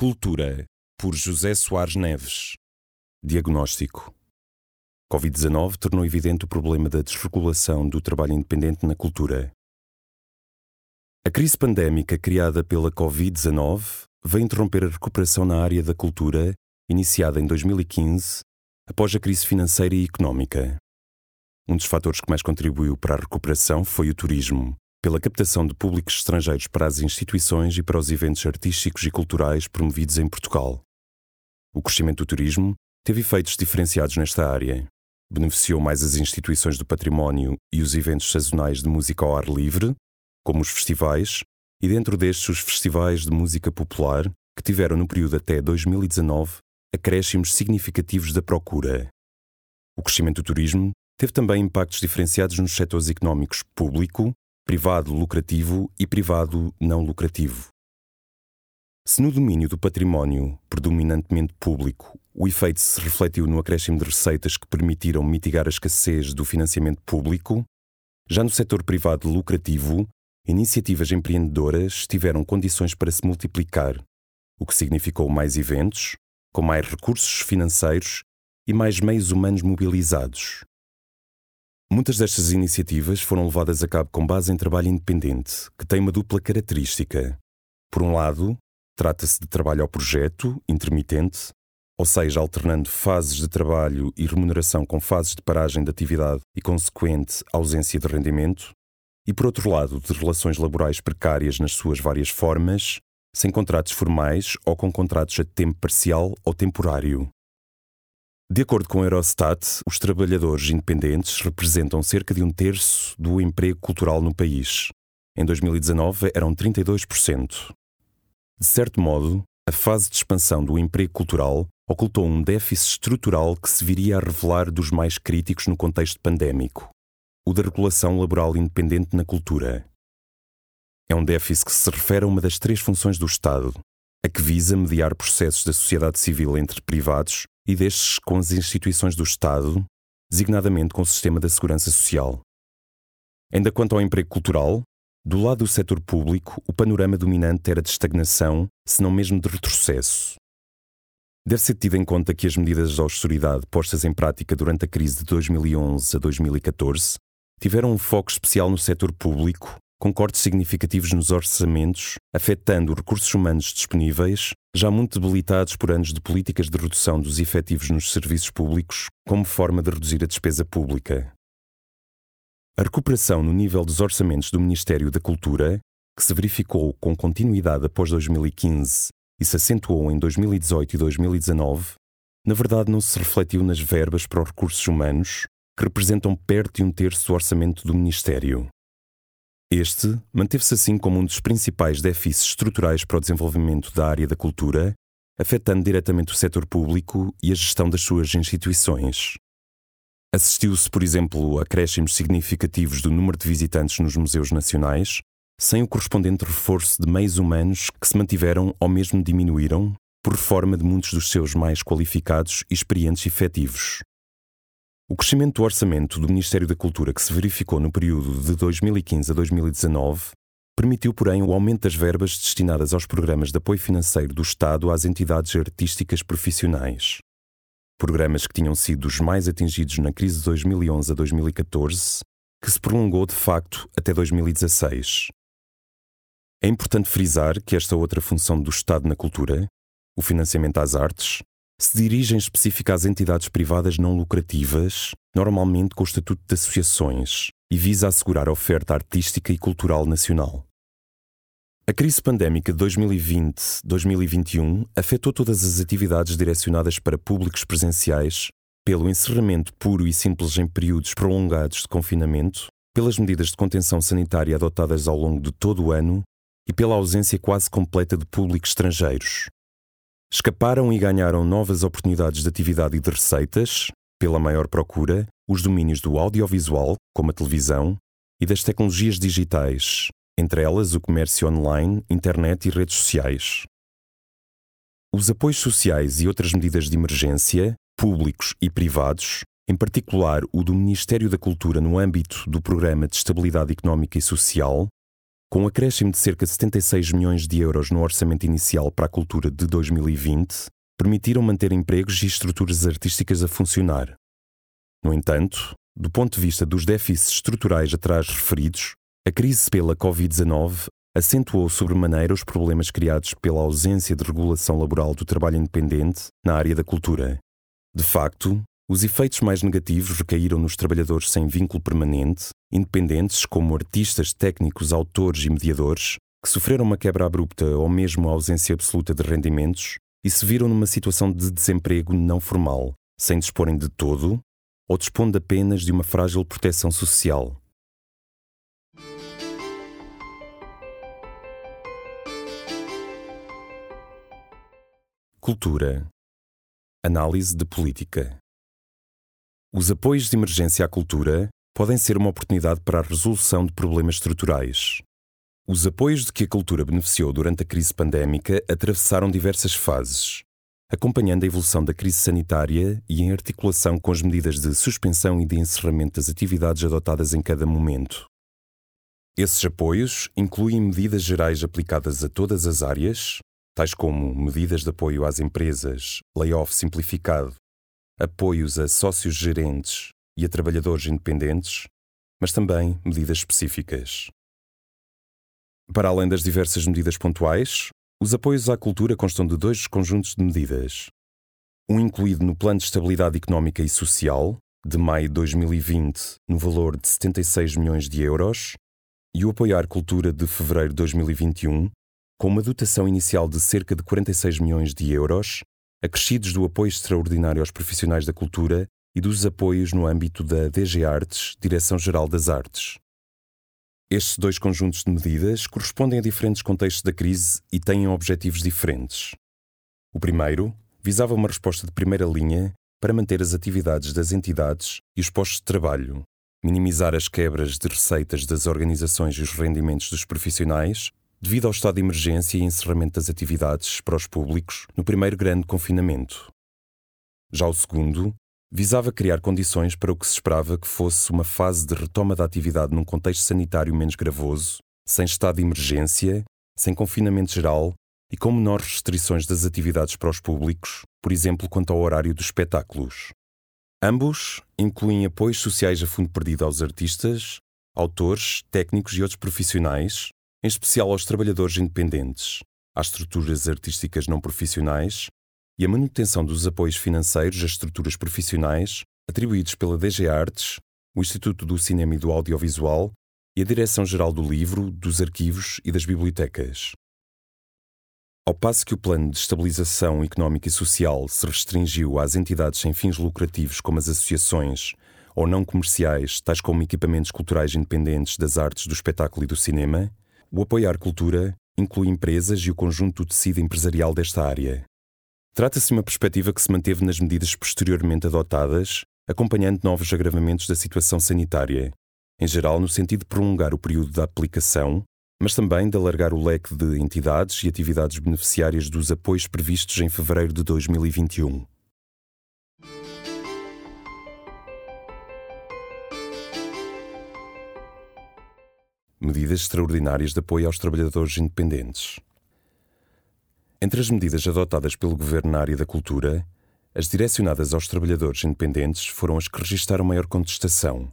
Cultura, por José Soares Neves. Diagnóstico. Covid-19 tornou evidente o problema da desregulação do trabalho independente na cultura. A crise pandémica criada pela Covid-19 veio interromper a recuperação na área da cultura, iniciada em 2015, após a crise financeira e económica. Um dos fatores que mais contribuiu para a recuperação foi o turismo, pela captação de públicos estrangeiros para as instituições e para os eventos artísticos e culturais promovidos em Portugal. O crescimento do turismo teve efeitos diferenciados nesta área. Beneficiou mais as instituições do património e os eventos sazonais de música ao ar livre, como os festivais, e dentro destes os festivais de música popular, que tiveram no período até 2019 acréscimos significativos da procura. O crescimento do turismo teve também impactos diferenciados nos setores económicos público, privado lucrativo e privado não lucrativo. Se no domínio do património, predominantemente público, o efeito se refletiu no acréscimo de receitas que permitiram mitigar a escassez do financiamento público, já no setor privado lucrativo, iniciativas empreendedoras tiveram condições para se multiplicar, o que significou mais eventos, com mais recursos financeiros e mais meios humanos mobilizados. Muitas destas iniciativas foram levadas a cabo com base em trabalho independente, que tem uma dupla característica. Por um lado, trata-se de trabalho ao projeto, intermitente, ou seja, alternando fases de trabalho e remuneração com fases de paragem de atividade e consequente ausência de rendimento, e por outro lado, de relações laborais precárias nas suas várias formas, sem contratos formais ou com contratos a tempo parcial ou temporário. De acordo com a Eurostat, os trabalhadores independentes representam cerca de um terço do emprego cultural no país. Em 2019 eram 32%. De certo modo, a fase de expansão do emprego cultural ocultou um déficit estrutural que se viria a revelar dos mais críticos no contexto pandémico: o da regulação laboral independente na cultura. É um déficit que se refere a uma das três funções do Estado, a que visa mediar processos da sociedade civil entre privados e destes com as instituições do Estado, designadamente com o sistema da segurança social. Ainda quanto ao emprego cultural, do lado do setor público, o panorama dominante era de estagnação, se não mesmo de retrocesso. Deve ser tido em conta que as medidas de austeridade postas em prática durante a crise de 2011 a 2014 tiveram um foco especial no setor público, com cortes significativos nos orçamentos, afetando recursos humanos disponíveis, já muito debilitados por anos de políticas de redução dos efetivos nos serviços públicos, como forma de reduzir a despesa pública. A recuperação no nível dos orçamentos do Ministério da Cultura, que se verificou com continuidade após 2015 e se acentuou em 2018 e 2019, na verdade não se refletiu nas verbas para os recursos humanos, que representam perto de um terço do orçamento do Ministério. Este manteve-se assim como um dos principais déficits estruturais para o desenvolvimento da área da cultura, afetando diretamente o setor público e a gestão das suas instituições. Assistiu-se, por exemplo, a acréscimos significativos do número de visitantes nos museus nacionais, sem o correspondente reforço de meios humanos que se mantiveram ou mesmo diminuíram por forma de muitos dos seus mais qualificados e experientes efetivos. O crescimento do orçamento do Ministério da Cultura que se verificou no período de 2015 a 2019 permitiu, porém, o aumento das verbas destinadas aos programas de apoio financeiro do Estado às entidades artísticas profissionais. Programas que tinham sido os mais atingidos na crise de 2011 a 2014, que se prolongou de facto até 2016. É importante frisar que esta outra função do Estado na cultura, o financiamento às artes, se dirigem específica às entidades privadas não lucrativas, normalmente com o estatuto de associações, e visa assegurar a oferta artística e cultural nacional. A crise pandémica de 2020-2021 afetou todas as atividades direcionadas para públicos presenciais, pelo encerramento puro e simples em períodos prolongados de confinamento, pelas medidas de contenção sanitária adotadas ao longo de todo o ano e pela ausência quase completa de públicos estrangeiros. Escaparam e ganharam novas oportunidades de atividade e de receitas, pela maior procura, os domínios do audiovisual, como a televisão, e das tecnologias digitais, entre elas o comércio online, internet e redes sociais. Os apoios sociais e outras medidas de emergência, públicos e privados, em particular o do Ministério da Cultura no âmbito do Programa de Estabilidade Económica e Social, com um acréscimo de cerca de 76 milhões de euros no orçamento inicial para a cultura de 2020, permitiram manter empregos e estruturas artísticas a funcionar. No entanto, do ponto de vista dos déficits estruturais atrás referidos, a crise pela Covid-19 acentuou sobremaneira os problemas criados pela ausência de regulação laboral do trabalho independente na área da cultura. De facto, os efeitos mais negativos recaíram nos trabalhadores sem vínculo permanente, independentes como artistas, técnicos, autores e mediadores, que sofreram uma quebra abrupta ou mesmo a ausência absoluta de rendimentos e se viram numa situação de desemprego não formal, sem disporem de todo ou dispondo apenas de uma frágil proteção social. Cultura. Análise de política. Os apoios de emergência à cultura podem ser uma oportunidade para a resolução de problemas estruturais. Os apoios de que a cultura beneficiou durante a crise pandémica atravessaram diversas fases, acompanhando a evolução da crise sanitária e em articulação com as medidas de suspensão e de encerramento das atividades adotadas em cada momento. Esses apoios incluem medidas gerais aplicadas a todas as áreas, tais como medidas de apoio às empresas, layoff simplificado, apoios a sócios gerentes e a trabalhadores independentes, mas também medidas específicas. Para além das diversas medidas pontuais, os apoios à cultura constam de dois conjuntos de medidas. Um incluído no Plano de Estabilidade Económica e Social, de maio de 2020, no valor de 76 milhões de euros, e o Apoiar Cultura de fevereiro de 2021, com uma dotação inicial de cerca de 46 milhões de euros, acrescidos do apoio extraordinário aos profissionais da cultura e dos apoios no âmbito da DG Artes, Direção-Geral das Artes. Estes dois conjuntos de medidas correspondem a diferentes contextos da crise e têm objetivos diferentes. O primeiro visava uma resposta de primeira linha para manter as atividades das entidades e os postos de trabalho, minimizar as quebras de receitas das organizações e os rendimentos dos profissionais devido ao estado de emergência e encerramento das atividades para os públicos no primeiro grande confinamento. Já o segundo visava criar condições para o que se esperava que fosse uma fase de retoma da atividade num contexto sanitário menos gravoso, sem estado de emergência, sem confinamento geral e com menores restrições das atividades para os públicos, por exemplo, quanto ao horário dos espetáculos. Ambos incluem apoios sociais a fundo perdido aos artistas, autores, técnicos e outros profissionais, em especial aos trabalhadores independentes, às estruturas artísticas não profissionais e a manutenção dos apoios financeiros às estruturas profissionais atribuídos pela DG Artes, o Instituto do Cinema e do Audiovisual e a Direção-Geral do Livro, dos Arquivos e das Bibliotecas. Ao passo que o Plano de Estabilização Económica e Social se restringiu às entidades sem fins lucrativos como as associações ou não comerciais, tais como equipamentos culturais independentes das artes do espetáculo e do cinema, o Apoiar Cultura inclui empresas e o conjunto do tecido empresarial desta área. Trata-se de uma perspectiva que se manteve nas medidas posteriormente adotadas, acompanhando novos agravamentos da situação sanitária, em geral no sentido de prolongar o período da aplicação, mas também de alargar o leque de entidades e atividades beneficiárias dos apoios previstos em fevereiro de 2021. Medidas extraordinárias de apoio aos trabalhadores independentes. Entre as medidas adotadas pelo Governo na área da cultura, as direcionadas aos trabalhadores independentes foram as que registaram maior contestação.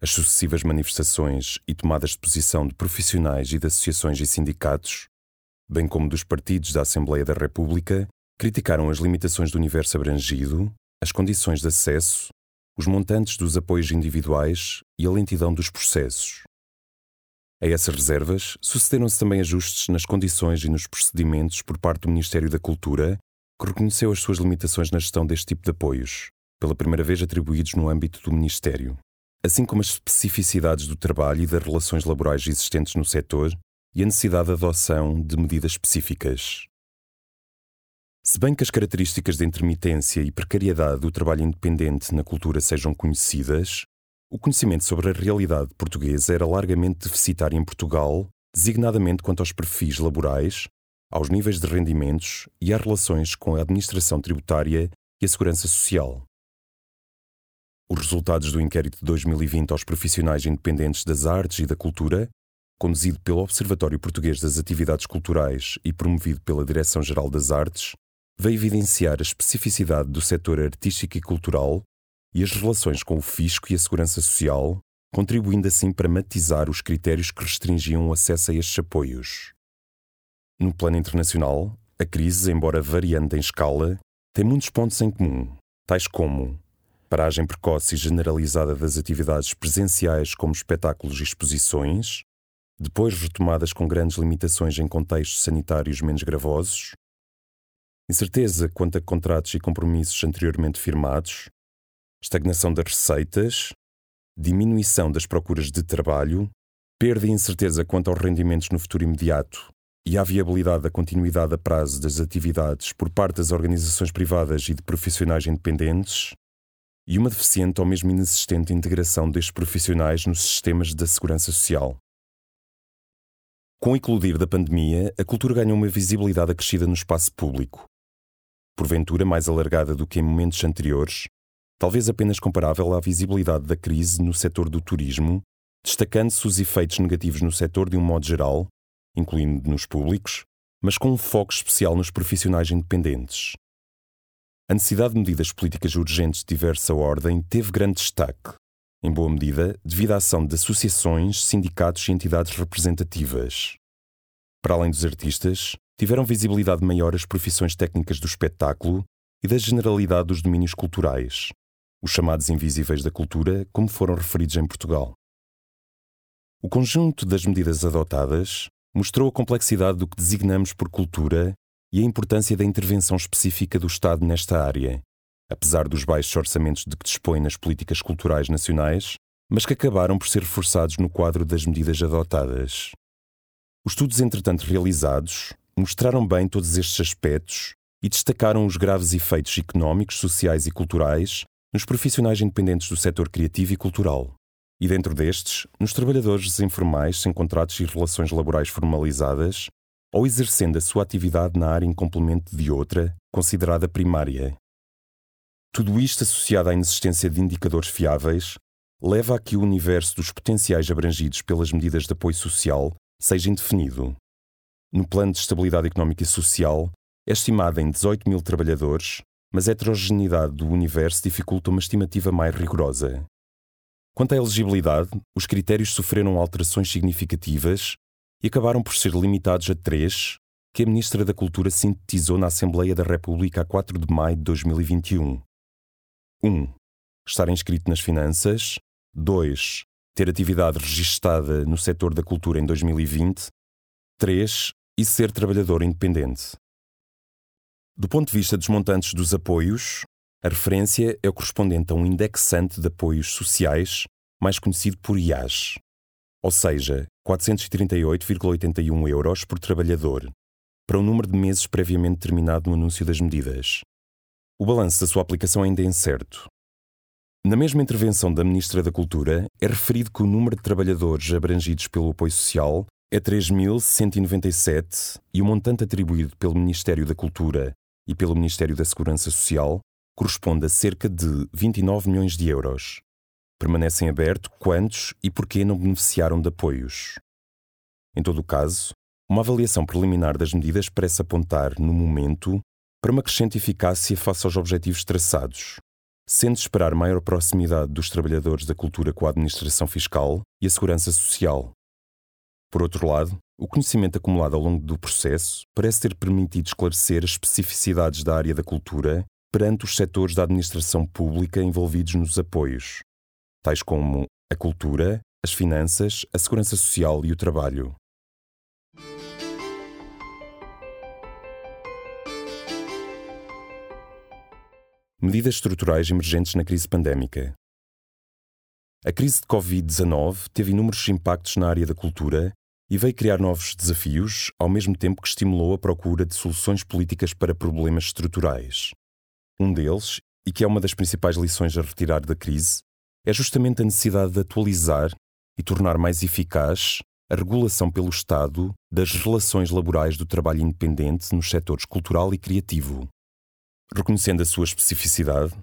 As sucessivas manifestações e tomadas de posição de profissionais e de associações e sindicatos, bem como dos partidos da Assembleia da República, criticaram as limitações do universo abrangido, as condições de acesso, os montantes dos apoios individuais e a lentidão dos processos. A essas reservas sucederam-se também ajustes nas condições e nos procedimentos por parte do Ministério da Cultura, que reconheceu as suas limitações na gestão deste tipo de apoios, pela primeira vez atribuídos no âmbito do Ministério, assim como as especificidades do trabalho e das relações laborais existentes no setor, e a necessidade de adoção de medidas específicas. Se bem que as características de intermitência e precariedade do trabalho independente na cultura sejam conhecidas, o conhecimento sobre a realidade portuguesa era largamente deficitário em Portugal, designadamente quanto aos perfis laborais, aos níveis de rendimentos e às relações com a administração tributária e a segurança social. Os resultados do inquérito de 2020 aos profissionais independentes das artes e da cultura, conduzido pelo Observatório Português das Atividades Culturais e promovido pela Direção-Geral das Artes, veio evidenciar a especificidade do setor artístico e cultural e as relações com o fisco e a segurança social, contribuindo assim para matizar os critérios que restringiam o acesso a estes apoios. No plano internacional, a crise, embora variando em escala, tem muitos pontos em comum, tais como paragem precoce e generalizada das atividades presenciais como espetáculos e exposições, depois retomadas com grandes limitações em contextos sanitários menos gravosos, incerteza quanto a contratos e compromissos anteriormente firmados, estagnação das receitas, diminuição das procuras de trabalho, perda e incerteza quanto aos rendimentos no futuro imediato e à viabilidade da continuidade a prazo das atividades por parte das organizações privadas e de profissionais independentes, e uma deficiente ou mesmo inexistente integração destes profissionais nos sistemas da segurança social. Com o eclodir da pandemia, a cultura ganhou uma visibilidade acrescida no espaço público. Porventura mais alargada do que em momentos anteriores, talvez apenas comparável à visibilidade da crise no setor do turismo, destacando-se os efeitos negativos no setor de um modo geral, incluindo nos públicos, mas com um foco especial nos profissionais independentes. A necessidade de medidas políticas urgentes de diversa ordem teve grande destaque, em boa medida devido à ação de associações, sindicatos e entidades representativas. Para além dos artistas, tiveram visibilidade maior as profissões técnicas do espetáculo e da generalidade dos domínios culturais, os chamados invisíveis da cultura, como foram referidos em Portugal. O conjunto das medidas adotadas mostrou a complexidade do que designamos por cultura e a importância da intervenção específica do Estado nesta área, apesar dos baixos orçamentos de que dispõe nas políticas culturais nacionais, mas que acabaram por ser reforçados no quadro das medidas adotadas. Os estudos, entretanto realizados, mostraram bem todos estes aspectos e destacaram os graves efeitos económicos, sociais e culturais nos profissionais independentes do setor criativo e cultural. E dentro destes, nos trabalhadores informais sem contratos e relações laborais formalizadas, ou exercendo a sua atividade na área em complemento de outra, considerada primária. Tudo isto associado à inexistência de indicadores fiáveis, leva a que o universo dos potenciais abrangidos pelas medidas de apoio social seja indefinido. No plano de estabilidade económica e social, é estimada em 18 mil trabalhadores, mas a heterogeneidade do universo dificulta uma estimativa mais rigorosa. Quanto à elegibilidade, os critérios sofreram alterações significativas e acabaram por ser limitados a três, que a Ministra da Cultura sintetizou na Assembleia da República a 4 de maio de 2021. 1. Um, estar inscrito nas finanças. 2. Ter atividade registada no setor da cultura em 2020. 3. E ser trabalhador independente. Do ponto de vista dos montantes dos apoios, a referência é o correspondente a um indexante de apoios sociais, mais conhecido por IAS, ou seja, 438,81 euros por trabalhador, para um número de meses previamente determinado no anúncio das medidas. O balanço da sua aplicação ainda é incerto. Na mesma intervenção da Ministra da Cultura, é referido que o número de trabalhadores abrangidos pelo apoio social é 3.197 e o montante atribuído pelo Ministério da Cultura e pelo Ministério da Segurança Social corresponde a cerca de 29 milhões de euros permanecem aberto quantos e porquê não beneficiaram de apoios. Em todo o caso, uma avaliação preliminar das medidas parece apontar, no momento, para uma crescente eficácia face aos objetivos traçados, sendo de esperar maior proximidade dos trabalhadores da cultura com a administração fiscal e a segurança social. Por outro lado, o conhecimento acumulado ao longo do processo parece ter permitido esclarecer as especificidades da área da cultura perante os setores da administração pública envolvidos nos apoios, tais como a cultura, as finanças, a segurança social e o trabalho. Medidas estruturais emergentes na crise pandémica. A crise de Covid-19 teve inúmeros impactos na área da cultura e veio criar novos desafios, ao mesmo tempo que estimulou a procura de soluções políticas para problemas estruturais. Um deles, e que é uma das principais lições a retirar da crise, é justamente a necessidade de atualizar e tornar mais eficaz a regulação pelo Estado das relações laborais do trabalho independente nos setores cultural e criativo. Reconhecendo a sua especificidade,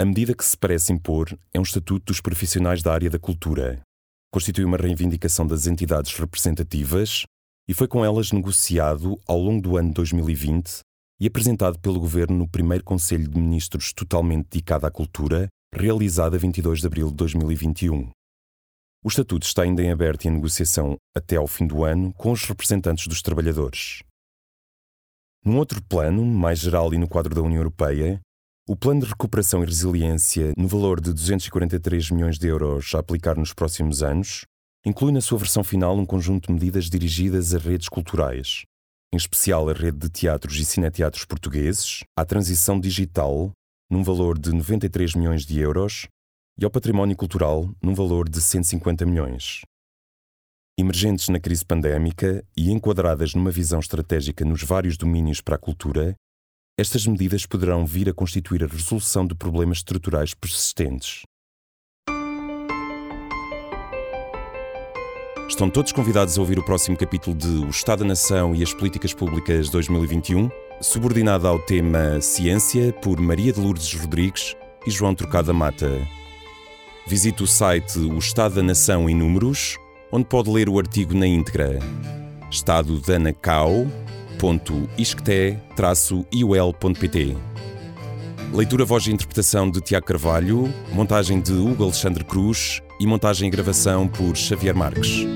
a medida que se parece impor é um estatuto dos profissionais da área da cultura. Constitui uma reivindicação das entidades representativas e foi com elas negociado ao longo do ano 2020 e apresentado pelo Governo no primeiro Conselho de Ministros totalmente dedicado à cultura, realizado a 22 de abril de 2021. O Estatuto está ainda em aberto e em negociação até ao fim do ano com os representantes dos trabalhadores. Num outro plano, mais geral e no quadro da União Europeia, o Plano de Recuperação e Resiliência, no valor de 243 milhões de euros a aplicar nos próximos anos, inclui na sua versão final um conjunto de medidas dirigidas a redes culturais, em especial a rede de teatros e cineteatros portugueses, à transição digital, num valor de 93 milhões de euros, e ao património cultural, num valor de 150 milhões. Emergentes na crise pandémica e enquadradas numa visão estratégica nos vários domínios para a cultura, estas medidas poderão vir a constituir a resolução de problemas estruturais persistentes. Estão todos convidados a ouvir o próximo capítulo de O Estado da Nação e as Políticas Públicas 2021, subordinado ao tema Ciência, por Maria de Lourdes Rodrigues e João Trocada Mata. Visite o site O Estado da Nação em Números, onde pode ler o artigo na íntegra. Estado da Nacau.isqueté-iol.pt Leitura, voz e interpretação de Tiago Carvalho, montagem de Hugo Alexandre Cruz e montagem e gravação por Xavier Marques.